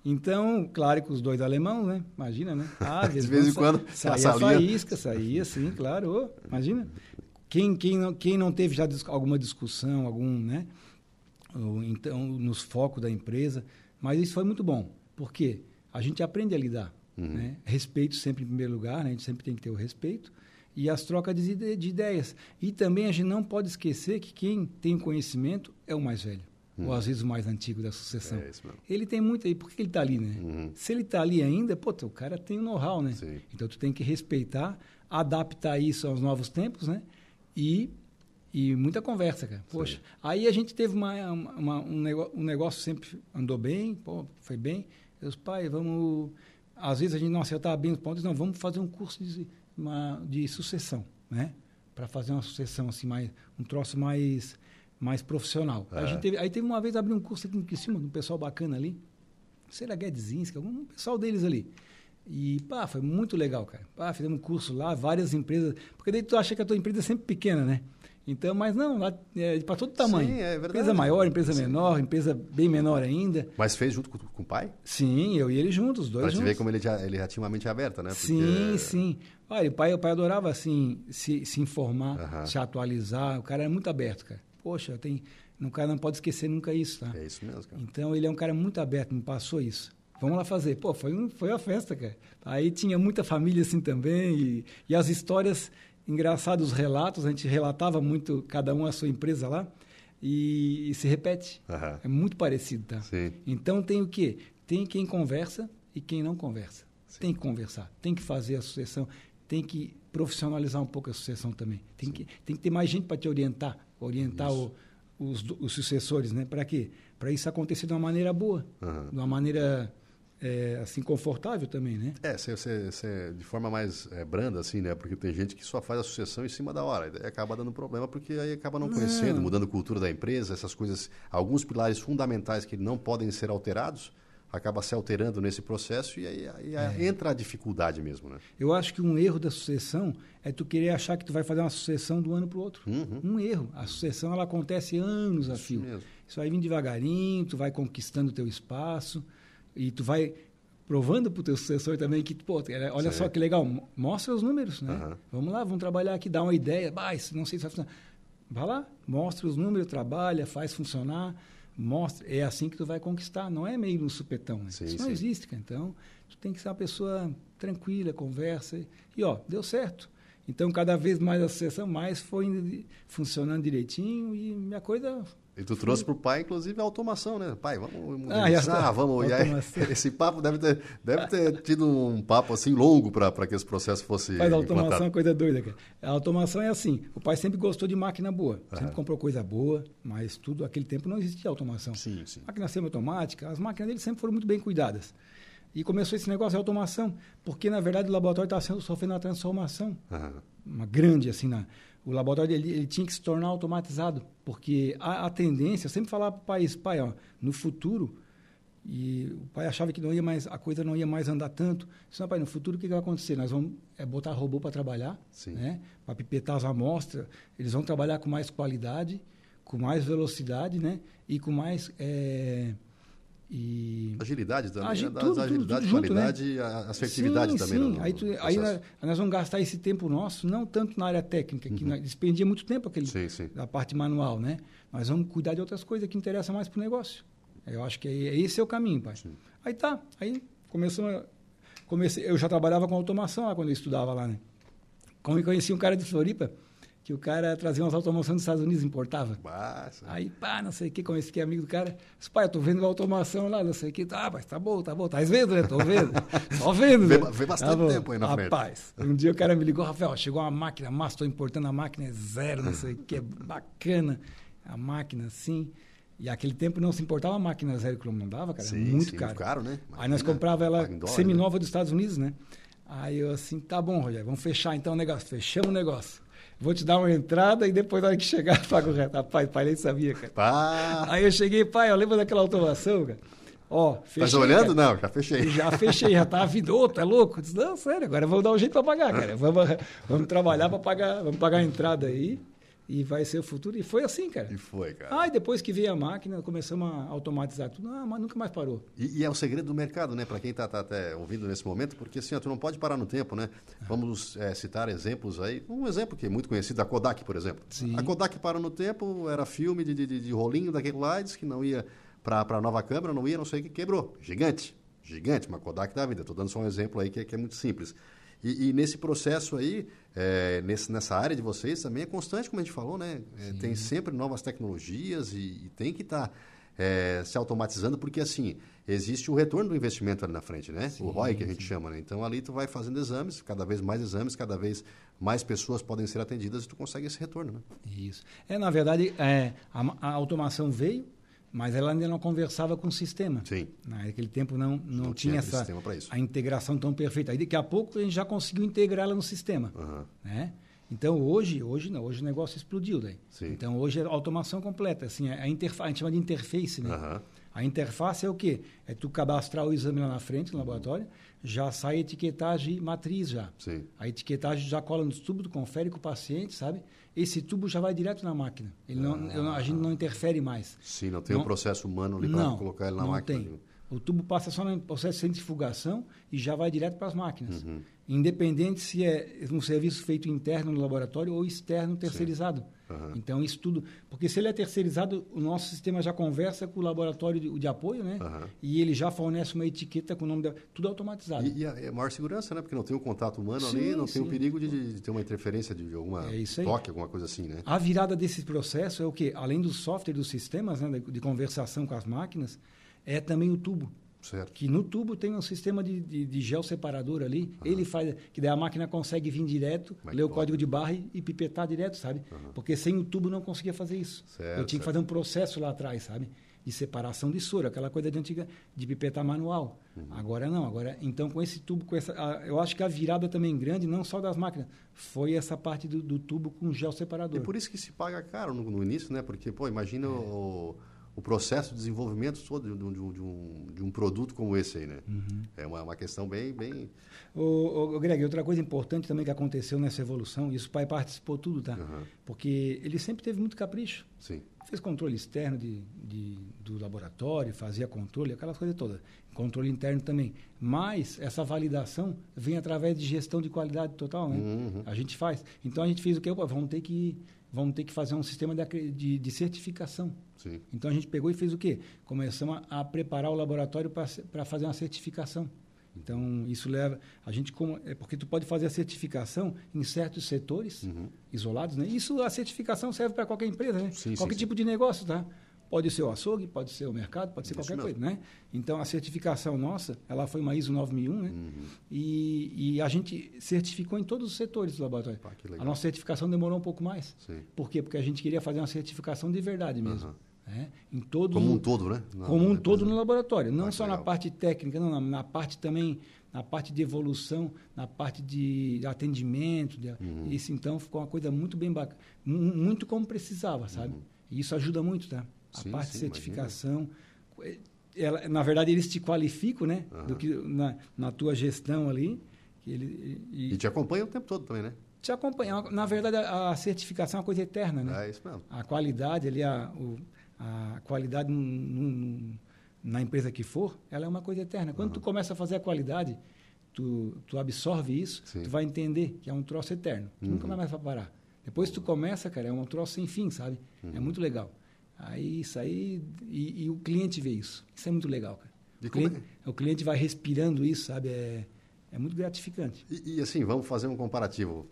Então, claro que os dois alemãos, né? Imagina, né? Ah, De vez em quando, saía essa linha- faísca, saía, sim, claro. Ô, imagina. Quem, quem, não, quem não teve já alguma discussão, algum, né? Ou então, nos focos da empresa. Mas isso foi muito bom. Por quê? A gente aprende a lidar. Uhum. Né? Respeito sempre em primeiro lugar, né? a gente sempre tem que ter o respeito. E as trocas de, ide- de ideias. E também a gente não pode esquecer que quem tem conhecimento é o mais velho. Ou às vezes o mais antigo da sucessão. É. Ele tem muito aí, por que ele está ali, né? Uhum. Se ele está ali ainda, pô, o cara tem um know-how, né? Sim. Então tu tem que respeitar, adaptar isso aos novos tempos, né? E, e muita conversa, cara. Poxa, aí a gente teve uma, uma- um, negócio, um negócio sempre andou bem, pô, foi bem. Eu disse, pai, vamos. Às vezes a gente não acertava bem os pontos, não, vamos fazer um curso de, uma, de sucessão, né? Para fazer uma sucessão assim, mais, um troço mais, mais profissional. Aí, a É. gente teve, aí teve uma vez abrir um curso aqui em Criciúma, de um pessoal bacana ali lá, Guedzinski, algum pessoal deles ali. E, pá, foi muito legal, cara. Pá, fizemos um curso lá, várias empresas. Porque daí tu acha que a tua empresa é sempre pequena, né? Então, mas não, lá é para todo tamanho. Sim, é verdade. Empresa maior, empresa Sim. menor, empresa bem menor ainda. Mas fez junto com, com o pai? Sim, eu e ele juntos, os dois Pra te juntos. ver como ele já, ele já tinha uma mente aberta, né? Porque- Sim, sim. Olha, o pai, o pai adorava, assim, se, se informar, Aham. se atualizar. O cara era muito aberto, cara. Poxa, tem, o cara não pode esquecer nunca isso, tá? É isso mesmo, cara. Então ele é um cara muito aberto, me passou isso. Vamos lá fazer. Pô, foi, um, foi uma festa, cara. Aí tinha muita família assim também. E, e as histórias engraçadas, os relatos, a gente relatava muito, cada um a sua empresa lá. E, e se repete. Aham. É muito parecido, tá? Sim. Então tem o quê? Tem quem conversa e quem não conversa. Tem que conversar, tem que fazer a sucessão, tem que profissionalizar um pouco a sucessão também. Tem, que, tem que ter mais gente para te orientar, orientar o- os, os sucessores, né? Para quê? Para isso acontecer de uma maneira boa, Aham. de uma maneira é, assim confortável também, né? É, de forma mais é, branda, assim, né? Porque tem gente que só faz a sucessão em cima da hora. E acaba dando problema porque aí acaba não, Não. conhecendo, mudando a cultura da empresa, essas coisas, alguns pilares fundamentais que não podem ser alterados, acaba se alterando nesse processo e aí, aí É. entra a dificuldade mesmo, né? Eu acho que um erro da sucessão é tu querer achar que tu vai fazer uma sucessão do ano para o outro. Uhum. Um erro. A sucessão ela acontece anos a Isso fio. mesmo. Isso vai vindo devagarinho, tu vai conquistando o teu espaço e tu vai provando para o teu sucessor também que, pô, é, olha Sim. só que legal, mo- mostra os números, né? Aham. Vamos lá, vamos trabalhar aqui, dá uma ideia, bah, isso não sei se vai funcionar. Vai lá, mostra os números, trabalha, faz funcionar, mostra. É assim que tu vai conquistar, não é meio no supetão, né? Sim, isso não sim. existe, cara. Então, tu tem que ser uma pessoa tranquila, conversa. E, ó, deu certo. Então, cada vez mais a sucessão, mais foi funcionando direitinho e minha coisa E tu trouxe para o pai, inclusive, a automação, né? Pai, vamos Ah, modernizar, está. vamos... E aí, esse papo deve ter, deve ter tido um papo, assim, longo para que esse processo fosse Mas a automação é implantado. uma coisa doida, cara. A automação é assim, o pai sempre gostou de máquina boa, sempre Aham. comprou coisa boa, mas tudo, aquele tempo não existia automação. Sim, sim. Máquina semiautomática, as máquinas dele sempre foram muito bem cuidadas. E começou esse negócio de automação, porque na verdade o laboratório estava sendo sofrendo uma transformação, Aham. uma grande assim, na, o laboratório ele, ele tinha que se tornar automatizado, porque a, a tendência, eu sempre falava para o pai, isso, pai, ó, no futuro, e o pai achava que não ia mais, a coisa não ia mais andar tanto. Disse, pai, no futuro o que, que vai acontecer? Nós vamos é, botar robô para trabalhar, Sim. né? para pipetar as amostras, eles vão trabalhar com mais qualidade, com mais velocidade, né? E com mais... é, e Agilidade também, Agi- né? Tudo, tudo, agilidade, tudo junto, qualidade e a assertividade sim, também. Sim, no- no aí, tu- aí nós, nós vamos gastar esse tempo nosso, não tanto na área técnica, que nós despendia muito tempo aquele, Uhum. Sim, sim. da parte manual, né? Nós vamos cuidar de outras coisas que interessam mais para o negócio. Eu acho que é, esse é o caminho, pai. Aí tá, aí começou, comecei, eu já trabalhava com automação lá quando eu estudava lá, né? Como eu conheci um cara de Floripa, que o cara trazia umas automações dos Estados Unidos, importava. Massa. Aí, pá, não sei o que, conheci que é amigo do cara. Disse, pai, eu tô vendo a automação lá, não sei o que. Ah, mas tá bom, tá bom. Tá vendo, né? Tô vendo. Só vendo. Vê né? vê bastante Tá tempo aí na frente. Rapaz, um dia o cara me ligou, Rafael, chegou uma máquina massa, tô importando a máquina, é zero, não sei o que, é bacana. A máquina, assim. E aquele tempo não se importava a máquina zero quilômetro, não dava, cara. Sim, muito sim, caro. Muito caro, né? Aí nós comprava ela seminova dos Estados Unidos, né? Aí eu assim, tá bom, Rogério, vamos fechar então o negócio. Fechamos o negócio. Vou te dar uma entrada e depois, na hora que chegar, paga o resto. Rapaz, pai nem sabia, cara. Pá. Aí eu cheguei, pai, eu lembro daquela automação, cara. Ó, fechei. Tá olhando? Não, já fechei. Já fechei, já tava vindo, tá louco? disse, não, sério, agora vamos dar um jeito para pagar, cara. Vamos, vamos trabalhar para pagar, vamos pagar a entrada aí e vai ser o futuro. E foi assim, cara. E foi, cara. Aí depois que veio a máquina, começamos a automatizar tudo, ah, mas nunca mais parou. E, e é o segredo do mercado, né? Para quem está tá até ouvindo nesse momento, porque assim, ó, tu não pode parar no tempo, né? Vamos é, citar exemplos aí. Um exemplo que é muito conhecido, a Kodak, por exemplo. Sim. A Kodak parou no tempo, era filme de, de, de rolinho daquele lá, disse que não ia para a nova câmera, não ia, não sei o que, quebrou. Gigante. Gigante, uma Kodak da vida. Estou dando só um exemplo aí que, é, que é muito simples. E, e, nesse processo aí, é, nesse, nessa área de vocês também é constante, como a gente falou, né? É, tem sempre novas tecnologias e, e tem que estar tá, é, se automatizando, porque assim, existe o retorno do investimento ali na frente, né? Sim, o ROI que a gente sim. chama, né? Então ali tu vai fazendo exames, cada vez mais exames, cada vez mais pessoas podem ser atendidas e tu consegue esse retorno, né? Isso. É, na verdade, é, a, a automação veio mas ela ainda não conversava com o sistema. Sim. Naquele tempo não, não, não tinha, tinha essa a integração tão perfeita. Aí daqui a pouco a gente já conseguiu integrá-la no sistema. Uhum. Né? Então hoje, hoje não, hoje o negócio explodiu daí. Sim. Então hoje é automação completa, assim, a, interfa a gente chama de interface, né? Uhum. A interface é o quê? É tu cadastrar o exame lá na frente, no laboratório, já sai a etiquetagem matriz já. Sim. A etiquetagem já cola nos tubos, confere com o paciente, sabe? esse tubo já vai direto na máquina. Ele não, ah, a gente não interfere mais. Sim, não tem o um processo humano ali para colocar ele na não máquina. Tem. O tubo passa só no processo de centrifugação e já vai direto para as máquinas. Uhum. Independente se é um serviço feito interno no laboratório ou externo terceirizado. Uhum. Então, isso tudo. Porque se ele é terceirizado, o nosso sistema já conversa com o laboratório de, de apoio, né? Uhum. E ele já fornece uma etiqueta com o nome da. Tudo automatizado. E, e a, a, maior segurança, né? Porque não tem o um contato humano sim, ali, não sim. tem o perigo de, de, ter uma interferência de, de alguma é toque, alguma coisa assim, né? A virada desse processo é o quê? Além do software dos sistemas, né, de, de conversação com as máquinas, é também o tubo. Certo. Que no tubo tem um sistema de, de, de gel separador ali. Uhum. Ele faz. Que daí a máquina consegue vir direto, ler o código de barra e, e pipetar direto, sabe? Uhum. Porque sem o tubo não conseguia fazer isso. Certo, Eu tinha que fazer um processo lá atrás, sabe? De separação de soro, aquela coisa de antiga de pipetar manual. Uhum. Agora não, agora então com esse tubo, com essa, a, eu acho que a virada também grande, não só das máquinas, foi essa parte do, do tubo com gel separador. E por isso que se paga caro no, no início, né? Porque, pô, imagina é. o o processo de desenvolvimento todo de, um, de, um, de um produto como esse aí, né? Uhum. É uma, uma questão bem... bem... O, o, Greg, outra coisa importante também que aconteceu nessa evolução, e isso o pai participou tudo, tá? Uhum. Porque ele sempre teve muito capricho. Sim. Fez controle externo de, de, do laboratório, fazia controle, aquelas coisas todas. Controle interno também. Mas essa validação vem através de gestão de qualidade total, né? Uhum. A gente faz. Então a gente fez o? Opa, vamos ter que vamos ter que fazer um sistema de, de, de certificação. Sim. Então a gente pegou e fez o quê? Começamos a, a preparar o laboratório para fazer uma certificação. Então isso leva a gente como é porque tu pode fazer a certificação em certos setores uhum. isolados, né? Isso a certificação serve para qualquer empresa, né? Sim, qualquer sim, tipo sim. de negócio, tá? Pode ser o açougue, pode ser o mercado, pode ser Isso qualquer mesmo. coisa, né? Então, a certificação nossa, ela foi uma ISO 9001, né? Uhum. E, e, a gente certificou em todos os setores do laboratório. Pá, legal. a nossa certificação demorou um pouco mais. Sim. Por quê? Porque a gente queria fazer uma certificação de verdade mesmo. Uhum. Né? Em todo Como um todo, né? Na- como um na todo no laboratório, não Ah, só na legal. parte técnica, não, na, na parte também, na parte de evolução, na parte de atendimento, de, Uhum. isso então ficou uma coisa muito bem bacana, mu- muito como precisava, sabe? E isso ajuda muito, tá? A Uhum. Sim, parte de sim, certificação, eh, ela, na verdade eles te qualificam, né? Aham. Do que na, na tua gestão ali, ele e, E te acompanha o tempo todo também, né? te acompanhar. Na verdade a, certificação é uma coisa eterna, né? É isso mesmo. a qualidade ali, a, o- a qualidade num- num- na empresa que for, ela é uma coisa eterna. Quando tu começa a fazer a qualidade, tu, tu absorve isso, Sim. tu vai entender que é um troço eterno. Tu nunca mais vai parar. Depois tu começa, cara, é um troço sem fim, sabe? É muito legal. Aí isso aí, e, e o cliente vê isso. Isso é muito legal, cara. O como é- cliente, o cliente vai respirando isso, sabe? É, é muito gratificante. E, e, assim, vamos fazer um comparativo.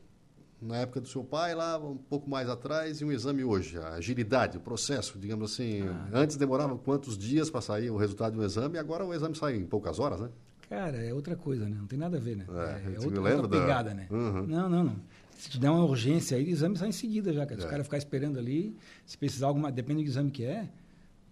Na época do seu pai, lá um pouco mais atrás, e um exame hoje. A agilidade, o processo, digamos assim. Ah. Antes demorava quantos dias para sair o resultado do exame, e agora o exame sai em poucas horas, né? Cara, é outra coisa, né? Não tem nada a ver, né? É, você outra, outra da- pegada, né? Uhum. Não, não, não. Se tu der uma urgência aí, o exame sai em seguida já, cara. Se É. o cara ficar esperando ali, se precisar alguma... Depende do exame que é,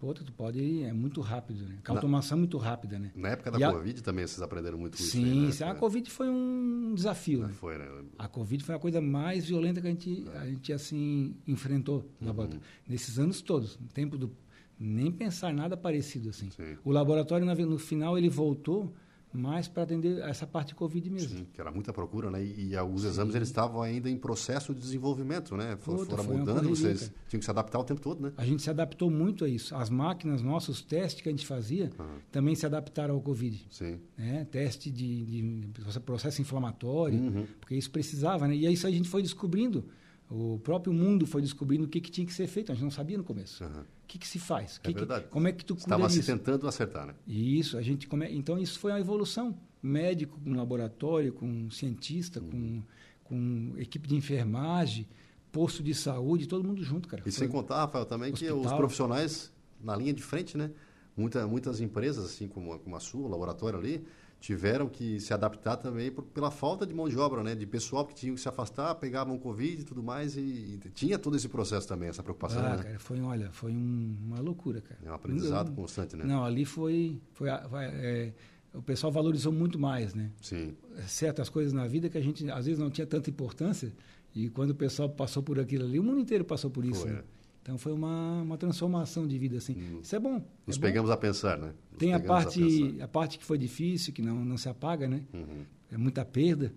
Outra, tu pode é muito rápido, né? A automação é muito rápida, né? Na época da e Covid a... também vocês aprenderam muito isso. Sim, aí, né? a Covid foi um desafio. Né? Foi, né? A Covid foi a coisa mais violenta que a gente, a gente assim, enfrentou uhum. laboratório. Nesses anos todos, no tempo do... Nem pensar nada parecido assim. Sim. O laboratório, no final, ele voltou mais para atender essa parte de Covid mesmo. Sim, que era muita procura, né? E, e os exames eles estavam ainda em processo de desenvolvimento, né? For, foram mudando, vocês tinham que se adaptar o tempo todo, né? A gente se adaptou muito a isso. As máquinas, nossos testes que a gente fazia, uhum. também se adaptaram ao Covid. Sim. Né? Teste de, de, processo inflamatório, uhum. porque isso precisava, né? E isso a gente foi descobrindo o próprio mundo foi descobrindo o que, que tinha que ser feito. A gente não sabia no começo. Uhum. O que, que se faz? É que, verdade. Que, como é que tu Estava se tentando acertar, né? Isso. A gente come... Então, isso foi uma evolução. Médico com laboratório, com cientista, uhum. com, com equipe de enfermagem, posto de saúde, todo mundo junto, cara. E foi... sem contar, Rafael, também Hospital. que os profissionais na linha de frente, né? Muita, muitas empresas, assim como, como a sua, o laboratório ali, tiveram que se adaptar também por, pela falta de mão de obra, né? De pessoal que tinham que se afastar, pegavam Covid e tudo mais e, e tinha todo esse processo também, essa preocupação, ah, né? cara, foi, olha, foi um, uma loucura, cara. É um aprendizado Eu, constante, né? Não, ali foi, foi, foi é, o pessoal valorizou muito mais, né? Sim. Certas coisas na vida que a gente às vezes não tinha tanta importância e quando o pessoal passou por aquilo ali, o mundo inteiro passou por isso. Foi, né? É. Então foi uma, uma transformação de vida assim. Hum. Isso é bom. Nos é pegamos bom. a pensar, né? Nos Tem a parte a, a, parte que foi difícil, que não não se apaga, né? Uhum. É muita perda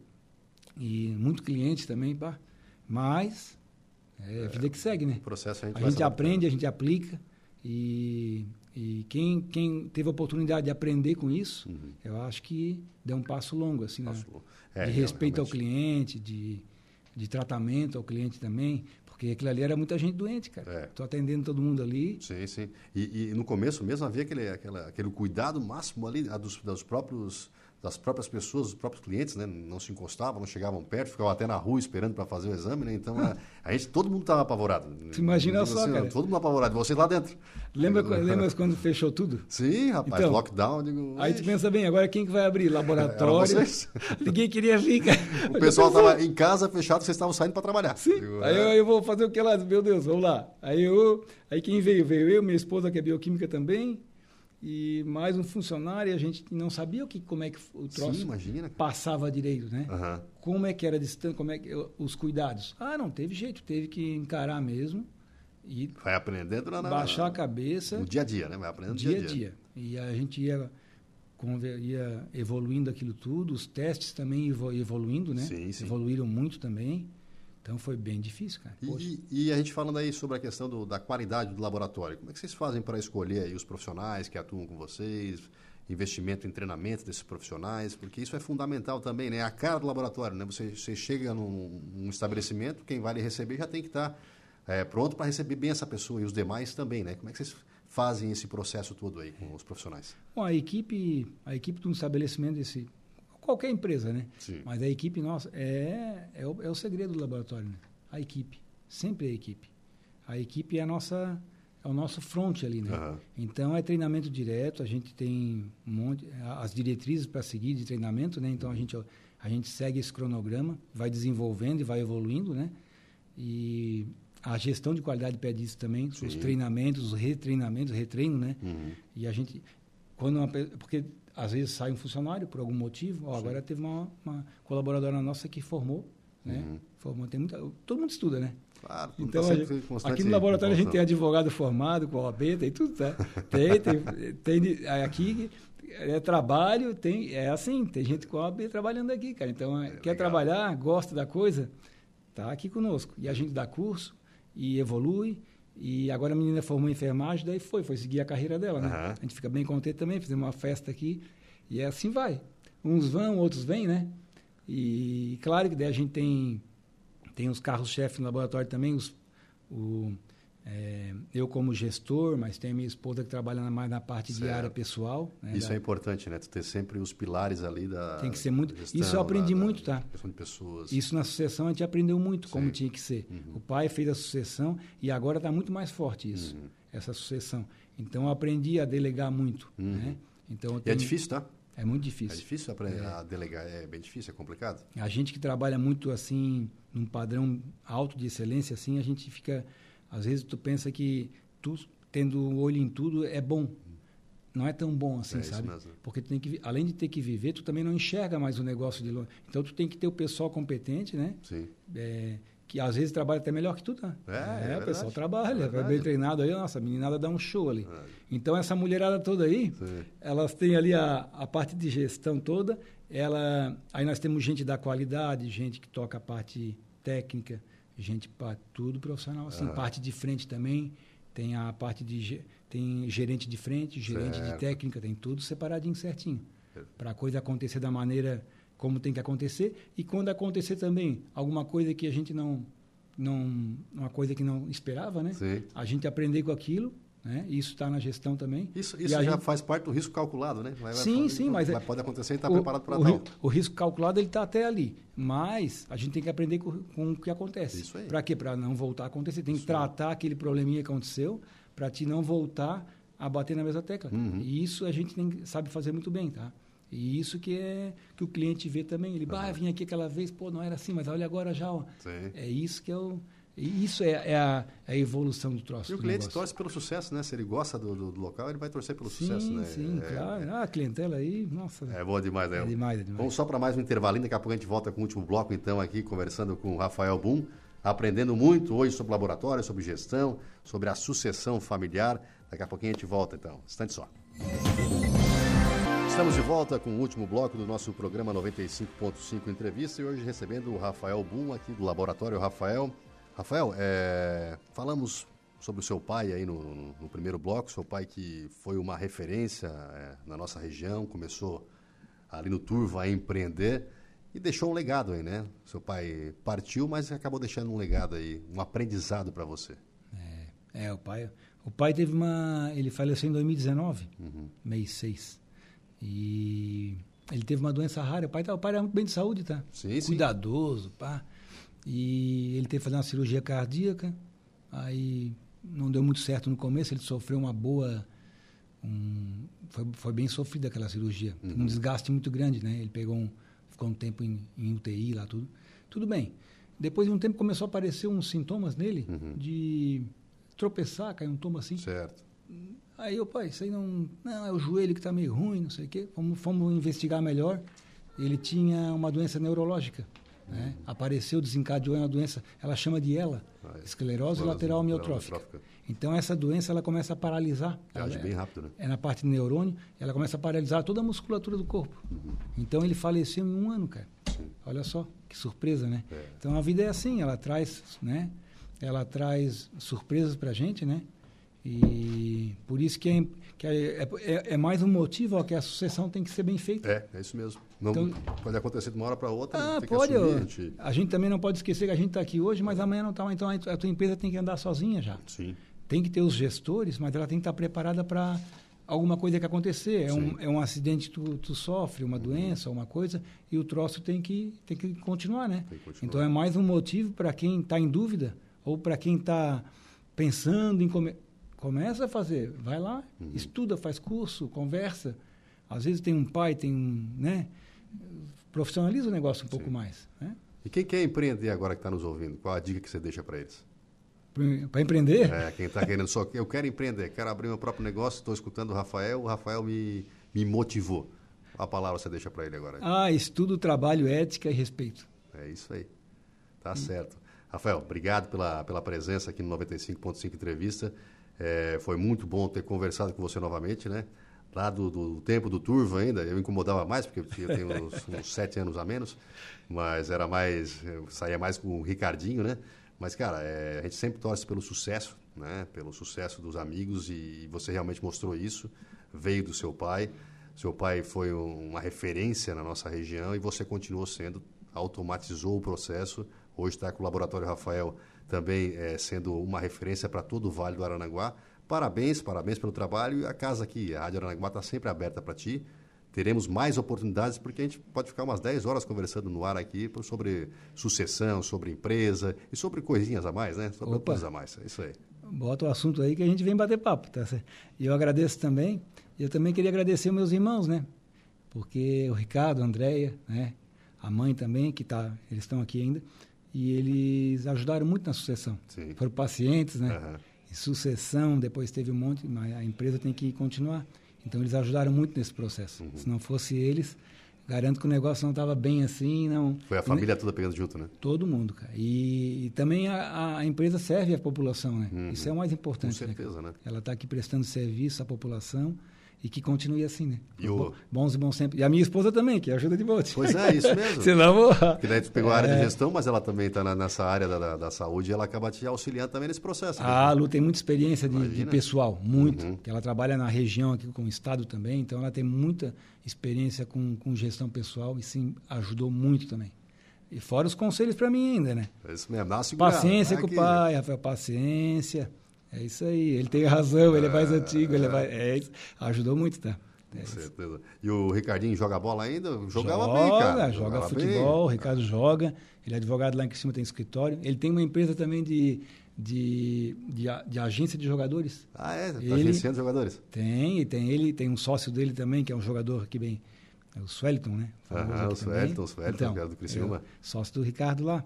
e muito cliente também, pá. Mas é a vida que segue, né? O processo a gente, a gente aprende, a gente aplica e, e quem, quem teve a oportunidade de aprender com isso, uhum. eu acho que deu um passo longo, assim, passo né? É, de respeito realmente. ao cliente, de, de tratamento ao cliente também, porque aquilo ali era muita gente doente, cara. Estou é. atendendo todo mundo ali. Sim, sim. E, e, no começo mesmo havia aquele, aquela, aquele cuidado máximo ali dos, dos próprios das próprias pessoas, dos próprios clientes, né? Não se encostavam, não chegavam perto, ficavam até na rua esperando para fazer o exame, né? Então, a, a, gente, todo mundo estava apavorado. Tu imagina então, só, assim, cara. Todo mundo apavorado, você lá dentro. Lembra, lembra quando fechou tudo? Sim, rapaz, então, lockdown. Digo, aí tu pensa bem, agora quem que vai abrir? Laboratório? Ninguém queria vir, cara. O pessoal estava em casa fechado, vocês estavam saindo para trabalhar. Sim, digo, aí é. eu, eu, vou fazer o que lá? Meu Deus, vamos lá. Aí eu, aí quem veio? Veio eu, minha esposa que é bioquímica também, e mais um funcionário, a gente não sabia o que, como é que o troço Sim, passava direito, né? Uhum. Como é que era distante, como é que os cuidados. Ah, não teve jeito, teve que encarar mesmo e vai aprendendo na, baixar a cabeça no dia a dia, né? Vai aprendendo dia, dia a dia. E a gente ia ia evoluindo aquilo tudo, os testes também evoluindo, né? Sim, sim. Evoluíram muito também. Então foi bem difícil, cara. E, e, a gente falando aí sobre a questão do, da qualidade do laboratório, como é que vocês fazem para escolher os profissionais que atuam com vocês, investimento em treinamento desses profissionais, porque isso é fundamental também, né? A cara do laboratório, né? Você, você chega num, num estabelecimento, quem vai lhe receber já tem que estar é, pronto para receber bem essa pessoa e os demais também, né? Como é que vocês fazem esse processo todo aí com os profissionais? Bom, a equipe, a equipe de um estabelecimento desse qualquer empresa, né? Sim. Mas a equipe nossa é, é, o, é o segredo do laboratório, né? A equipe. Sempre a equipe. A equipe é a nossa é o nosso front ali, né? Uhum. Então é treinamento direto, a gente tem um monte as diretrizes para seguir de treinamento, né? Então a gente a gente segue esse cronograma, vai desenvolvendo e vai evoluindo, né? E a gestão de qualidade pede isso também, Sim. os treinamentos, os retreinamentos, retreino, né? Uhum. E a gente quando uma, porque às vezes sai um funcionário por algum motivo. Ó, agora teve uma, uma, colaboradora nossa que formou, né? Uhum. Formou, tem muita, todo mundo estuda, né? Claro, então, tá gente, aqui no laboratório a gente tem advogado formado com OAB, tem tudo, tá? Tem, tem, tem aqui é trabalho, tem, é assim, tem gente com OAB trabalhando aqui, cara. Então, é, quer legal. trabalhar, gosta da coisa, tá aqui conosco. E a gente dá curso e evolui e agora a menina formou em enfermagem, daí foi, foi seguir a carreira dela, né? Uhum. A gente fica bem contente também, fizemos uma festa aqui e é assim vai. Uns vão, outros vêm, né? E claro que daí a gente tem, tem os carros-chefe no laboratório também, os, o, é, eu como gestor, mas tem a minha esposa que trabalha mais na parte certo. de área pessoal. Né, Isso da... é importante, né? Tu ter sempre os pilares ali da. Tem que ser muito. Gestão, Isso eu aprendi da, muito, tá? De pessoas. Isso na sucessão a gente aprendeu muito Sim. como tinha que ser. Uhum. O pai fez a sucessão e agora está muito mais forte isso, uhum. essa sucessão. Então eu aprendi a delegar muito, uhum. né? Então tenho... E é difícil, tá? É muito difícil. É difícil aprender é. a delegar, é bem difícil, é complicado. A gente que trabalha muito assim, num padrão alto de excelência, assim, a gente fica às vezes tu pensa que tu tendo olho em tudo é bom. Não é tão bom assim, É sabe? Porque tu tem que, além de ter que viver, tu também não enxerga mais o negócio de longe. Então tu tem que ter o pessoal competente, né? Sim. É, que às vezes trabalha até melhor que tu, tá? É, é o verdade. pessoal trabalha, É bem treinado aí, nossa, a meninada dá um show ali. Verdade. Então essa mulherada toda aí, Sim. elas têm ali a, a parte de gestão toda, ela, aí nós temos gente da qualidade, gente que toca a parte técnica, gente para tudo profissional, assim, parte de frente também, tem a parte de tem gerente de frente, gerente Certo. de técnica, tem tudo separadinho certinho, Certo. para a coisa acontecer da maneira como tem que acontecer e quando acontecer também alguma coisa que a gente não não uma coisa que não esperava, né? Sim. A gente aprender com aquilo, né? Isso está na gestão também. Isso, isso já gente- faz parte do risco calculado, né? Vai- Sim, vai- sim, mas é- pode acontecer e está preparado para tal. ri- o risco calculado ele está até ali, mas a gente tem que aprender com, com o que acontece. Isso aí. Para quê? Para não voltar a acontecer. Tem que tratar aquele probleminha que aconteceu para te não voltar a bater na mesma tecla. Uhum. E isso a gente tem, sabe fazer muito bem, tá? E isso que é que o cliente vê também. Ele, bah, vim aqui aquela vez, pô, não era assim, mas olha agora já. Ó. Sim. É isso que é o. e Isso é, é a, é a evolução do troço. E o cliente negócio. torce pelo sucesso, né? Se ele gosta do, do- do local, ele vai torcer pelo Sim, sucesso, né? sim, é, claro. Ah, a clientela aí, nossa. É bom demais, né? É demais, é demais. Vamos só para mais um intervalinho, daqui a pouco a gente volta com o último bloco, então, aqui, conversando com o Rafael Boom, aprendendo muito hoje sobre laboratório, sobre gestão, sobre a sucessão familiar. Daqui a pouquinho a gente volta, então. Instante só. Estamos de volta com o último bloco do nosso programa 95.5 Entrevista e hoje recebendo o Rafael Boom aqui do Laboratório Rafael. Rafael, é, falamos sobre o seu pai aí no, no- no primeiro bloco, seu pai que foi uma referência é, na nossa região, começou ali no Turva a empreender e deixou um legado aí, né? Seu pai partiu, mas acabou deixando um legado aí, um aprendizado para você. É, o pai, o pai teve uma, ele faleceu em 2019, Uhum. mês 6. E ele teve uma doença rara. O pai, tá- o pai era muito bem de saúde, tá? Sim, sim. Cuidadoso, pá. E ele teve que fazer uma cirurgia cardíaca. Aí não deu muito certo no começo, ele sofreu uma boa um- foi, foi bem sofrida aquela cirurgia, Uhum. um desgaste muito grande, né? Ele pegou um, ficou um tempo em, em UTI lá tudo, tudo bem. Depois de um tempo começou a aparecer uns sintomas nele Uhum. de tropeçar, cair um tombo assim. Certo. Aí o pai, isso aí não, não é o joelho que está meio ruim, não sei o quê. Fomos, fomos investigar melhor. Ele tinha uma doença neurológica, né? Apareceu, desencadeou uma doença, ela chama de ELA, Ah, é. esclerose lateral amiotrófica. Então essa doença ela começa a paralisar. Age Ela bem é- rápido, né? é na parte do neurônio, ela começa a paralisar toda a musculatura do corpo. Então ele faleceu em um ano, cara. Olha só, que surpresa, né? É. Então a vida é assim, ela traz, né? Ela traz surpresas pra gente, né? E por isso que é, que é, é, é mais um motivo ó, que a sucessão tem que ser bem feita. É, é isso mesmo. Não, Então- pode acontecer de uma hora para outra, Ah, pode. assumir, ó. a gente... Também não pode esquecer que a gente está aqui hoje, mas amanhã não está. Então a tua empresa tem que andar sozinha já. Sim. Tem que ter os gestores, mas ela tem que estar preparada para alguma coisa que acontecer. É um, é um acidente que tu, tu sofre, uma doença, uma coisa, e o troço tem que, tem que continuar, né? Tem que continuar. Então é mais um motivo para quem está em dúvida ou para quem está pensando em comer. Começa a fazer, vai lá, Uhum. estuda, faz curso, conversa. Às vezes tem um pai, tem um, né? Profissionaliza o negócio um pouco Sim. mais, né? E quem quer empreender agora que está nos ouvindo, qual a dica que você deixa para eles? Para empreender, É, quem está querendo só, eu quero empreender, quero abrir meu próprio negócio, estou escutando o Rafael, o Rafael me, me motivou. A palavra você deixa para ele agora. ah, estudo, trabalho, ética e respeito. É isso aí. Tá certo. Rafael, obrigado pela, pela presença aqui no 95.5 Entrevista. É, foi muito bom ter conversado com você novamente, né? Lá do, do tempo do Turvo ainda, eu incomodava mais, porque eu tenho uns, uns sete anos a menos, mas era mais, eu saía mais com o Ricardinho, né? Mas, cara, é, a gente sempre torce pelo sucesso, né? Pelo sucesso dos amigos e você realmente mostrou isso. Veio do seu pai, seu pai foi um- uma referência na nossa região e você continuou sendo, automatizou o processo. Hoje está com o Laboratório Rafael também eh, sendo uma referência para todo o Vale do Aranaguá. Parabéns, parabéns pelo trabalho e a casa aqui, a Rádio Aranaguá está sempre aberta para ti. Teremos mais oportunidades porque a gente pode ficar umas 10 horas conversando no ar aqui sobre sucessão, sobre empresa e sobre coisinhas a mais, né? Sobre Opa. coisas a mais, é isso aí. Bota o assunto aí que a gente vem bater papo, tá certo? E eu agradeço também. E eu também queria agradecer meus irmãos, né? Porque o Ricardo, a Andréia, né? A mãe também, que tá, eles estão aqui ainda. E eles ajudaram muito na sucessão. Sim. Foram pacientes, né? Aham. Sucessão, depois teve um monte, mas a empresa tem que continuar. Então eles ajudaram muito nesse processo. Uhum. Se não fosse eles, garanto que o negócio não estava bem assim, não. Foi a família toda pegando junto, né? Todo mundo, cara. E, e também a, a, empresa serve à população, né? Uhum. Isso é o mais importante. Com né, certeza, né? né? Ela está aqui prestando serviço à população e que continue assim, né? E o... Bons e bons sempre. E a minha esposa também, que ajuda de bote. Pois é, isso mesmo. Senão vou... Que daí tu pegou a área de é. gestão, mas ela também está nessa área da, da, da, saúde e ela acaba te auxiliando também nesse processo. Né? A Lu tem muita experiência de, de pessoal, muito. Uhum. Ela trabalha na região aqui com o estado também, então ela tem muita experiência com, com gestão pessoal e sim, ajudou muito também. E fora os conselhos para mim ainda, né? É isso mesmo, dá uma Paciência com o pai, Rafael, paciência. É isso aí, ele tem razão, ele é mais antigo, ele é mais, é, ajudou muito, tá? Com é certeza. E o Ricardinho joga bola ainda? Jogava joga, bem, cara. Joga futebol, bem. o Ricardo joga. Ele é advogado lá em cima, tem escritório. Ele tem uma empresa também de, de, de, de agência de jogadores. Ah, é? Tá ele, agenciando jogadores? Tem, e tem ele, tem um sócio dele também, que é um jogador que bem... É o Swellington, né? Aham, o Swellington, o Swellington, então, do Criciúma. É sócio do Ricardo lá.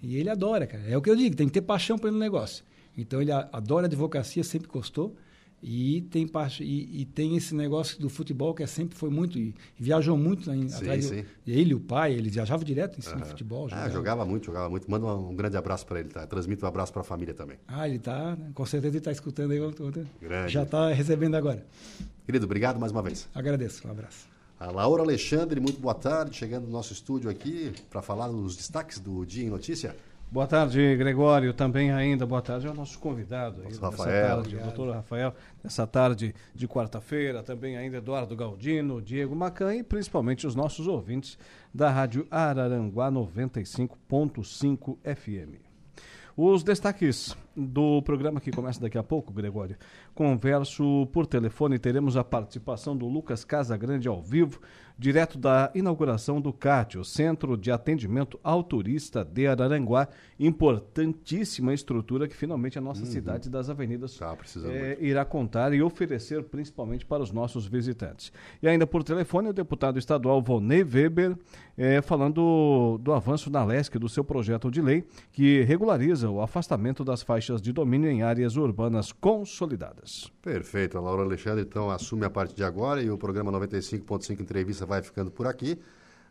E ele adora, cara. É o que eu digo, tem que ter paixão pelo negócio. Então ele adora advocacia, sempre gostou. E tem parte e, e, tem esse negócio do futebol que é sempre foi muito e, viajou muito em, sim, atrás sim. ele o pai ele viajava direto em cima uhum. do futebol ah, jogava. Ah, jogava muito jogava muito manda um, um grande abraço para ele tá transmito um abraço para a família também ah ele tá né? com certeza ele está escutando aí grande. já está recebendo agora querido obrigado mais uma vez agradeço um abraço a Laura Alexandre muito boa tarde chegando no nosso estúdio aqui para falar dos destaques do dia em notícia Boa tarde, Gregório. Também ainda boa tarde ao nosso convidado aí, Rafael, tarde, o doutor Rafael, nessa tarde de quarta-feira. Também ainda Eduardo Galdino, Diego Macan e principalmente os nossos ouvintes da Rádio Araranguá 95.5 FM. Os destaques do programa que começa daqui a pouco, Gregório. Converso por telefone, teremos a participação do Lucas Casagrande ao vivo direto da inauguração do CAT, o Centro de Atendimento Autorista de Araranguá, importantíssima estrutura que finalmente a nossa uhum. cidade das avenidas tá, é, irá contar e oferecer principalmente para os nossos visitantes. E ainda por telefone, o deputado estadual Vonei Weber, é, falando do avanço na LESC, do seu projeto de lei, que regulariza o afastamento das faixas de domínio em áreas urbanas consolidadas. Perfeito. A Laura Alexandre, então, assume a partir de agora e o programa 95.5 Entrevista vai ficando por aqui.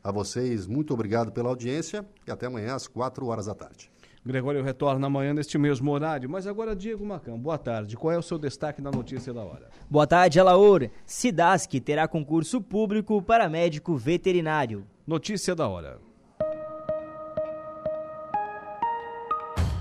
A vocês, muito obrigado pela audiência e até amanhã às 4 horas da tarde. Gregório retorna amanhã neste mesmo horário, mas agora Diego Macan, boa tarde. Qual é o seu destaque na notícia da hora? Boa tarde, Alaor. Cidasc terá concurso público para médico veterinário. Notícia da hora.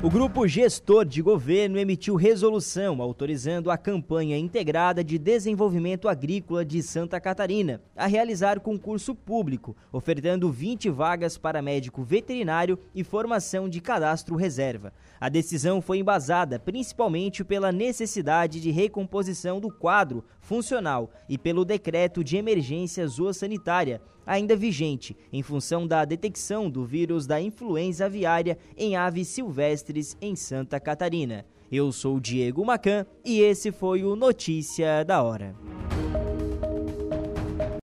O grupo gestor de governo emitiu resolução autorizando a campanha integrada de desenvolvimento agrícola de Santa Catarina a realizar concurso público, ofertando 20 vagas para médico veterinário e formação de cadastro reserva. A decisão foi embasada principalmente pela necessidade de recomposição do quadro funcional e pelo decreto de emergência zoossanitária, ainda vigente, em função da detecção do vírus da influenza aviária em aves silvestres em Santa Catarina. Eu sou Diego Macan e esse foi o Notícia da Hora.